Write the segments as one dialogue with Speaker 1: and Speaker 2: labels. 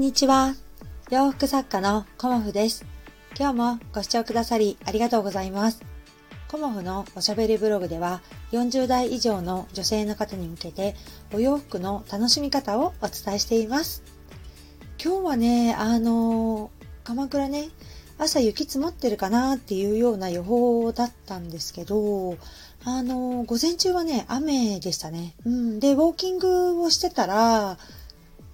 Speaker 1: んにちは。洋服作家のコモフです。今日もご視聴くださりありがとうございます。コモフのおしゃべりブログでは40代以上の女性の方に向けてお洋服の楽しみ方をお伝えしています。今日はね、あの、鎌倉ね、朝雪積もってるかなっていうような予報だったんですけど、あの、午前中はね、雨でしたね。うん。で、ウォーキングをしてたら、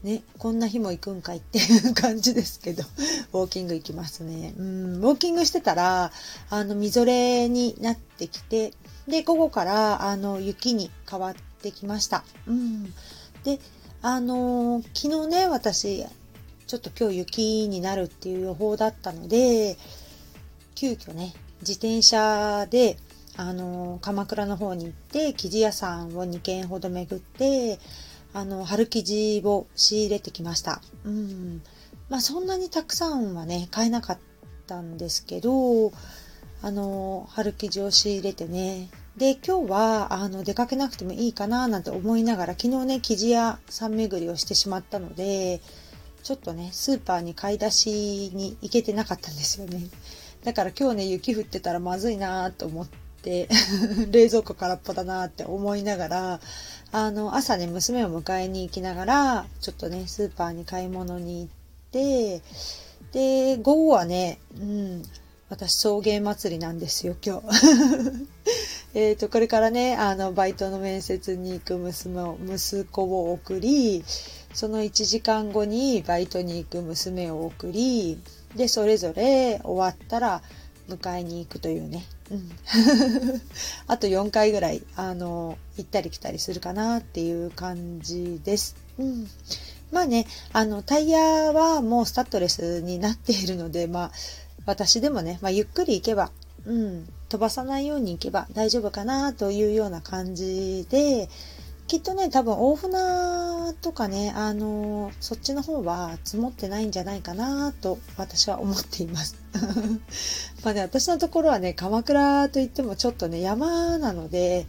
Speaker 1: ね、こんな日も行くんかいっていう感じですけど、ウォーキング行きますね。うん、ウォーキングしてたら、あの、みぞれになってきて、で、午後から、あの、雪に変わってきました。うん。で、あの昨日ね、私、ちょっと今日雪になるっていう予報だったので、急遽ね、自転車で、あの鎌倉の方に行って、生地屋さんを2軒ほど巡って、あの、春生地を仕入れてきました。うん。まあそんなにたくさんはね、買えなかったんですけど、あの、春生地を仕入れてね。で、今日は、あの、出かけなくてもいいかななんて思いながら、昨日ね、生地屋さん巡りをしてしまったので、ちょっとね、スーパーに買い出しに行けてなかったんですよね。だから今日ね、雪降ってたらまずいなと思って、冷蔵庫空っぽだなって思いながら、あの、朝ね、娘を迎えに行きながら、ちょっとね、スーパーに買い物に行って、で、午後はね、うん、私、送迎祭りなんですよ、今日。えっと、これからね、あの、バイトの面接に行く娘を、息子を送り、その1時間後にバイトに行く娘を送り、で、それぞれ終わったら迎えに行くというね、うん、あと4回ぐらい、あの、行ったり来たりするかなっていう感じです。うん。まあね、あの、タイヤはもうスタッドレスになっているので、まあ、私でもね、まあ、ゆっくり行けば、うん、飛ばさないように行けば大丈夫かなというような感じで、きっとね、多分大船とかね、あの、そっちの方は積もってないんじゃないかなと私は思っています。まあね、私のところはね、鎌倉といってもちょっとね、山なので、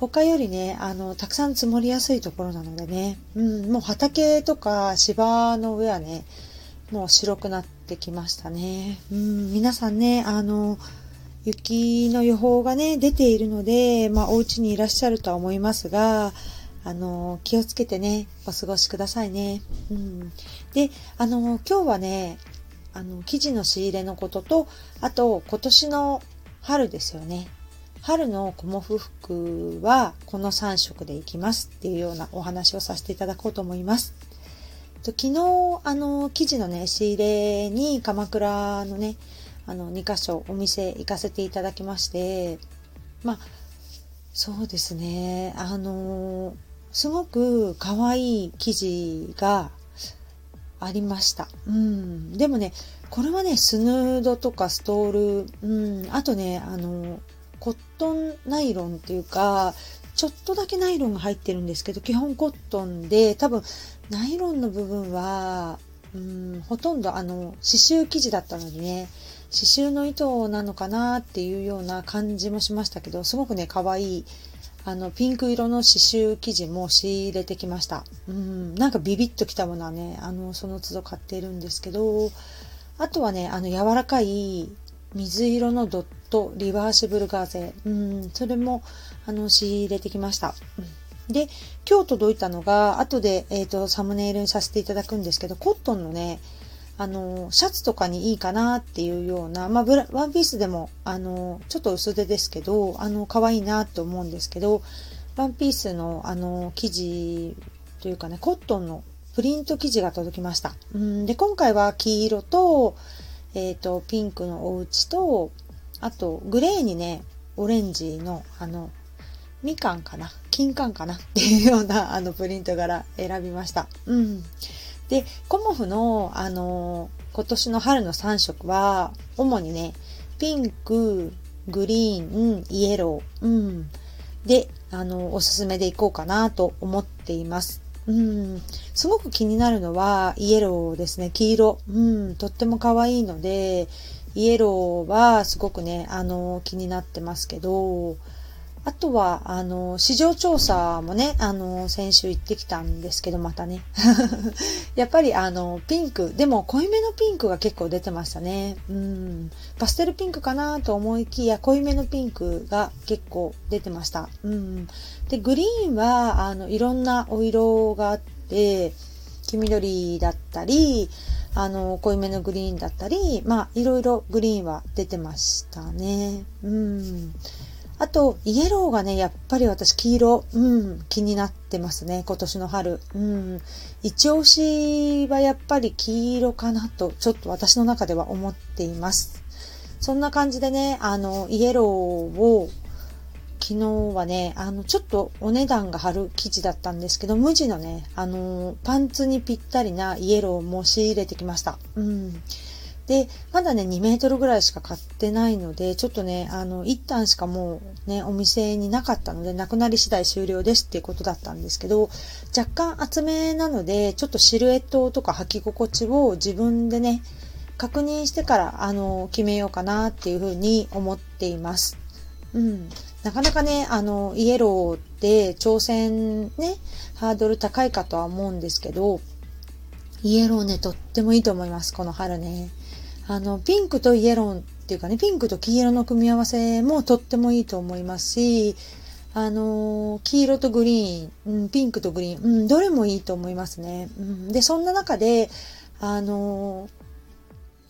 Speaker 1: 他よりね、あの、たくさん積もりやすいところなのでね、うん、もう畑とか芝の上はね、もう白くなってきましたね。うん、皆さんね、あの、雪の予報がね、出ているので、まあ、お家にいらっしゃるとは思いますが、あの、気をつけてね、お過ごしくださいね。うん。で、あの、今日はね、あの、生地の仕入れのことと、あと、今年の春ですよね。春のコモフ服はこの3色でいきますっていうようなお話をさせていただこうと思います。と昨日、あの、生地のね、仕入れに鎌倉のね、あの、2箇所お店行かせていただきまして、まあ、そうですね、あのすごく可愛い生地がありました。うん。でもね、これはね、スヌードとかストール、うん、あとね、あの、コットンナイロンっていうか、ちょっとだけナイロンが入ってるんですけど、基本コットンで、多分、ナイロンの部分は、うん、ほとんどあの、刺繍生地だったのでね、刺繍の糸なのかなっていうような感じもしましたけど、すごくね、可愛いあの、ピンク色の刺繍生地も仕入れてきました。うん、なんかビビッときたものはね、あの、その都度買っているんですけど、あとはね、あの、柔らかい水色のドット、リバーシブルガーゼ。うん、それも、あの、仕入れてきました。うん、で、今日届いたのが、後で、えっ、ー、と、サムネイルにさせていただくんですけど、コットンのね、あの、シャツとかにいいかなっていうような、まあ、ブラワンピースでも、あの、ちょっと薄手ですけど、あの、可愛いなって思うんですけど、ワンピースの、あの、生地というかね、コットンのプリント生地が届きました。うんで、今回は黄色と、えっ、ー、と、ピンクのお家と、あと、グレーにね、オレンジの、あの、みかんかな金柑かなっていうような、あの、プリント柄選びました。うん。で、コモフの、あの今年の春の3色は、主にね、ピンク、グリーン、イエロー、うん。で、あの、おすすめでいこうかなと思っています。うん。すごく気になるのは、イエローですね。黄色。うん。とっても可愛いので、イエローはすごくね、あの、気になってますけど、あとは、あの、市場調査もね、あの、先週行ってきたんですけど、またね。やっぱり、あの、ピンク、でも濃いめのピンクが結構出てましたね。うん。パステルピンクかなと思いきや、濃いめのピンクが結構出てました。うん。で、グリーンは、あの、いろんなお色があって、黄緑だったり、あの、濃いめのグリーンだったり、まあ、いろいろグリーンは出てましたね。うん。あと、イエローがね、やっぱり私黄色、うん、気になってますね、今年の春。うん。一押しはやっぱり黄色かなと、ちょっと私の中では思っています。そんな感じでね、あの、イエローを、昨日はね、あの、ちょっとお値段が張る生地だったんですけど、無地のね、あの、パンツにぴったりなイエローも仕入れてきました。うん。で、まだね、2メートルぐらいしか買ってないので、ちょっとね、あの、一旦しかもうね、お店になかったので、なくなり次第終了ですっていうことだったんですけど、若干厚めなので、ちょっとシルエットとか履き心地を自分でね、確認してから、あの、決めようかなっていうふうに思っています。うん。なかなかね、あの、イエローって挑戦ね、ハードル高いかとは思うんですけど、イエローね、とってもいいと思います、この春ね。あの、ピンクとイエローっていうかね、ピンクと黄色の組み合わせもとってもいいと思いますし、あの、黄色とグリーン、うん、ピンクとグリーン、うん、どれもいいと思いますね。うん、で、そんな中で、あの、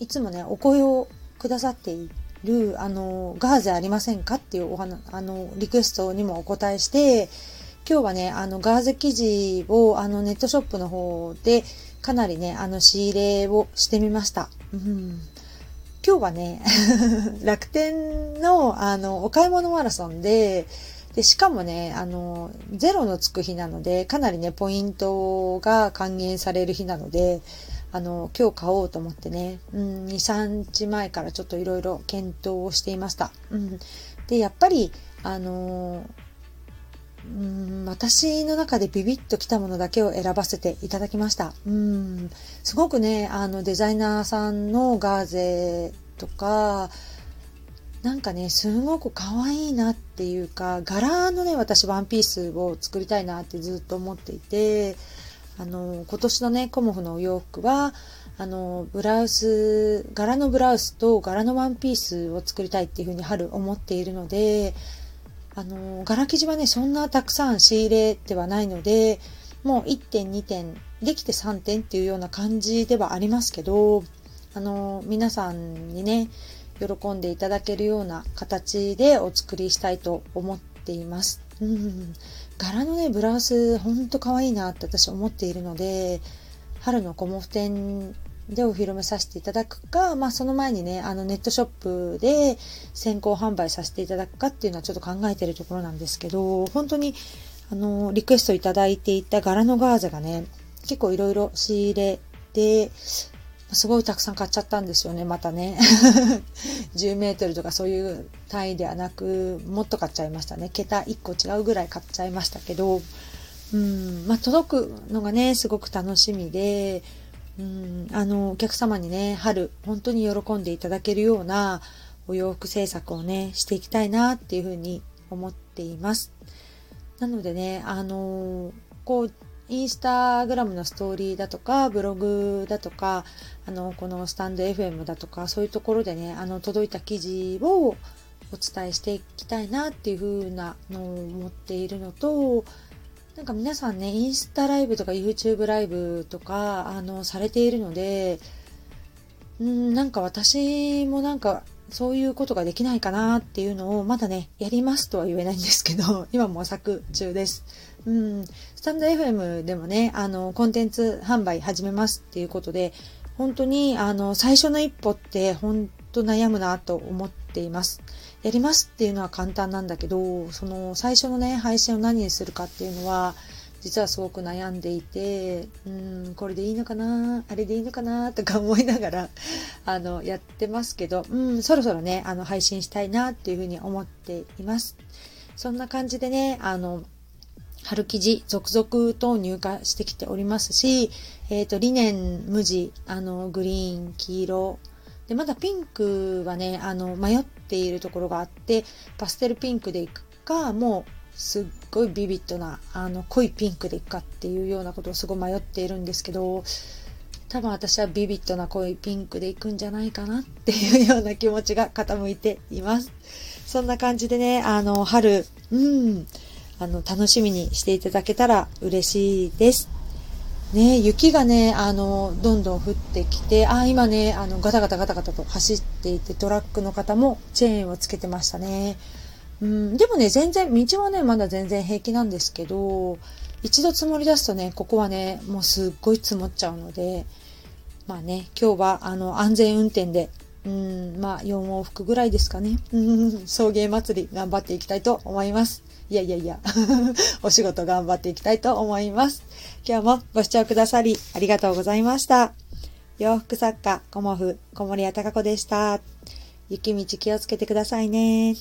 Speaker 1: いつもね、お声をくださっている、あの、ガーゼありませんかっていうお話、あの、リクエストにもお答えして、今日はね、あの、ガーゼ生地を、あの、ネットショップの方で、かなりね、あの、仕入れをしてみました。うん、今日はね、楽天の、あの、お買い物マラソンで、で、しかもね、あの、ゼロのつく日なので、かなりね、ポイントが還元される日なので、あの、今日買おうと思ってね、うん、2、3日前からちょっといろいろ検討をしていました。うん。で、やっぱり、あの私の中でビビッときたものだけを選ばせていただきました。うんすごくね、あのデザイナーさんのガーゼとか、なんかね、すごく可愛いなっていうか、柄のね、私ワンピースを作りたいなってずっと思っていて、あの、今年のね、コモフのお洋服は、あの、ブラウス、柄のブラウスと柄のワンピースを作りたいっていうふうに春思っているので、あの、柄生地はね、そんなたくさん仕入れてはないので、もう1点、2点、できて3点っていうような感じではありますけど、あの、皆さんにね、喜んでいただけるような形でお作りしたいと思っています。うん。柄のね、ブラウス、ほんと可愛いなって私思っているので、春のコモフ展でお披露目させていただくか、まあその前にね、あのネットショップで先行販売させていただくかっていうのはちょっと考えてるところなんですけど、本当にあの、リクエストいただいていた柄のガーゼがね、結構いろいろ仕入れて、すごいたくさん買っちゃったんですよね、またね。10メートルとかそういう単位ではなく、もっと買っちゃいましたね。桁1個違うぐらい買っちゃいましたけど、うん、まあ届くのがね、すごく楽しみで、うん、あの、お客様にね、春、本当に喜んでいただけるようなお洋服制作をね、していきたいなっていうふうに思っています。なのでね、あのこう、インスタグラムのストーリーだとか、ブログだとか、あの、このスタンド FM だとか、そういうところでね、あの、届いた記事をお伝えしていきたいなっていうふうなのを思っているのと、なんか皆さんね、インスタライブとか YouTube ライブとか、あの、されているので、うん、なんか私もなんか、そういうことができないかなっていうのを、まだね、やりますとは言えないんですけど、今模索中です。うん、スタンド FM でもね、あの、コンテンツ販売始めますっていうことで、本当に、あの、最初の一歩って、本当悩むなと思っています。やりますっていうのは簡単なんだけど、その最初のね、配信を何にするかっていうのは、実はすごく悩んでいて、うん、これでいいのかなあれでいいのかなとか思いながら、あの、やってますけど、うん、そろそろね、あの、配信したいなっていうふうに思っています。そんな感じでね、あの、春生地続々と入荷してきておりますし、えっ、ー、と、リネン、無地、あの、グリーン、黄色、で、まだピンクはね、あの、迷っているところがあって、パステルピンクでいくか、もうすっごいビビッドな、あの、濃いピンクでいくかっていうようなことをすごい迷っているんですけど、多分私はビビッドな濃いピンクでいくんじゃないかなっていうような気持ちが傾いています。そんな感じでね、あの、春、うん、あの、楽しみにしていただけたら嬉しいです。ね、雪がね、あの、どんどん降ってきて、あ、今ね、あの、ガタガタガタガタと走っていて、トラックの方もチェーンをつけてましたね。うん、でもね、全然、道はね、まだ全然平気なんですけど、一度積もり出すとね、ここはね、もうすっごい積もっちゃうので、まあね、今日は、あの、安全運転で、うん、まあ、4往復ぐらいですかね。うん、送迎祭り頑張っていきたいと思います。いやいやいや、お仕事頑張っていきたいと思います。今日もご視聴くださりありがとうございました。洋服作家、コモフ、小森屋隆子でした。雪道気をつけてくださいね。